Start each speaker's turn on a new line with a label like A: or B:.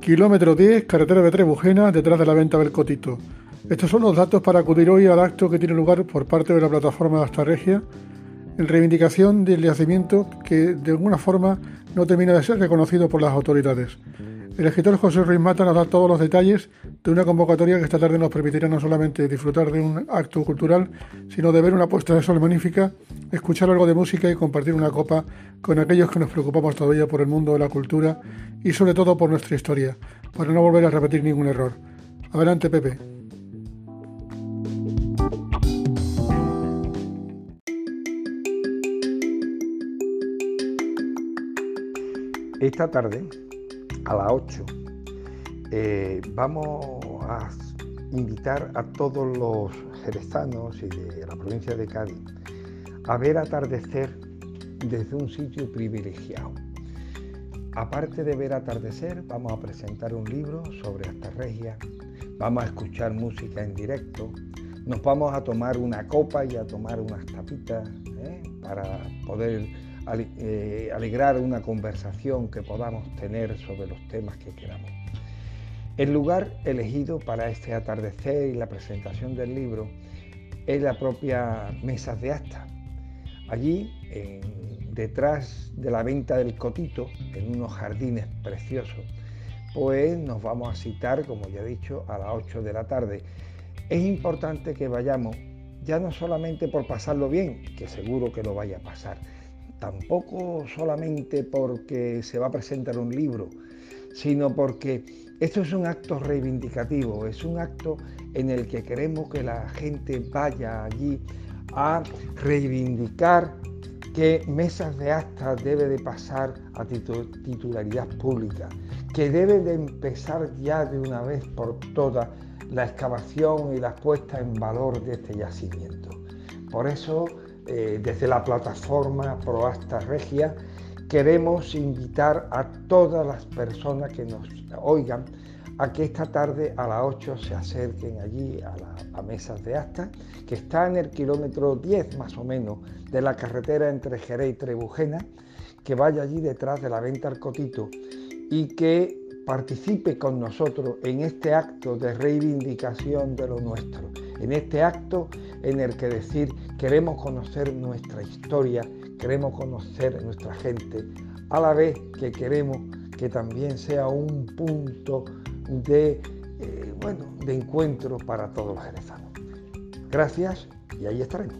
A: Kilómetro 10, carretera de Trebujena, detrás de la venta del Cotito. Estos son los datos para acudir hoy al acto que tiene lugar por parte de la plataforma Hasta Regia en reivindicación del yacimiento que de alguna forma no termina de ser reconocido por las autoridades. El escritor José Ruiz Mata nos da todos los detalles de una convocatoria que esta tarde nos permitirá no solamente disfrutar de un acto cultural, sino de ver una puesta de sol magnífica, escuchar algo de música y compartir una copa con aquellos que nos preocupamos todavía por el mundo de la cultura y sobre todo por nuestra historia, para no volver a repetir ningún error. Adelante, Pepe.
B: Esta tarde, a las 8, eh, vamos a invitar a todos los jerezanos y de la provincia de Cádiz a ver atardecer desde un sitio privilegiado. Aparte de ver atardecer, vamos a presentar un libro sobre esta regia, vamos a escuchar música en directo, nos vamos a tomar una copa y a tomar unas tapitas ¿eh? para poder eh, alegrar una conversación que podamos tener sobre los temas que queramos. El lugar elegido para este atardecer y la presentación del libro es la propia mesa de acta. Allí, detrás de la venta del Cotito, en unos jardines preciosos, pues nos vamos a citar, como ya he dicho, a las 8 de la tarde. Es importante que vayamos, ya no solamente por pasarlo bien, que seguro que lo vaya a pasar, tampoco solamente porque se va a presentar un libro, sino porque esto es un acto reivindicativo, es un acto en el que queremos que la gente vaya allí a reivindicar que mesas de actas debe de pasar a titularidad pública, que debe de empezar ya de una vez por todas la excavación y la puesta en valor de este yacimiento. Por eso eh, desde la plataforma Proasta Regia, queremos invitar a todas las personas que nos oigan a que esta tarde a las 8 se acerquen allí a la mesas de asta, que está en el kilómetro 10 más o menos de la carretera entre Jerez y Trebujena, que vaya allí detrás de la venta al Cotito y que participe con nosotros en este acto de reivindicación de lo nuestro, en este acto en el que decir queremos conocer nuestra historia, queremos conocer nuestra gente, a la vez que queremos que también sea un punto de, eh, bueno, de encuentro para todos los jerezanos. Gracias y ahí estaremos.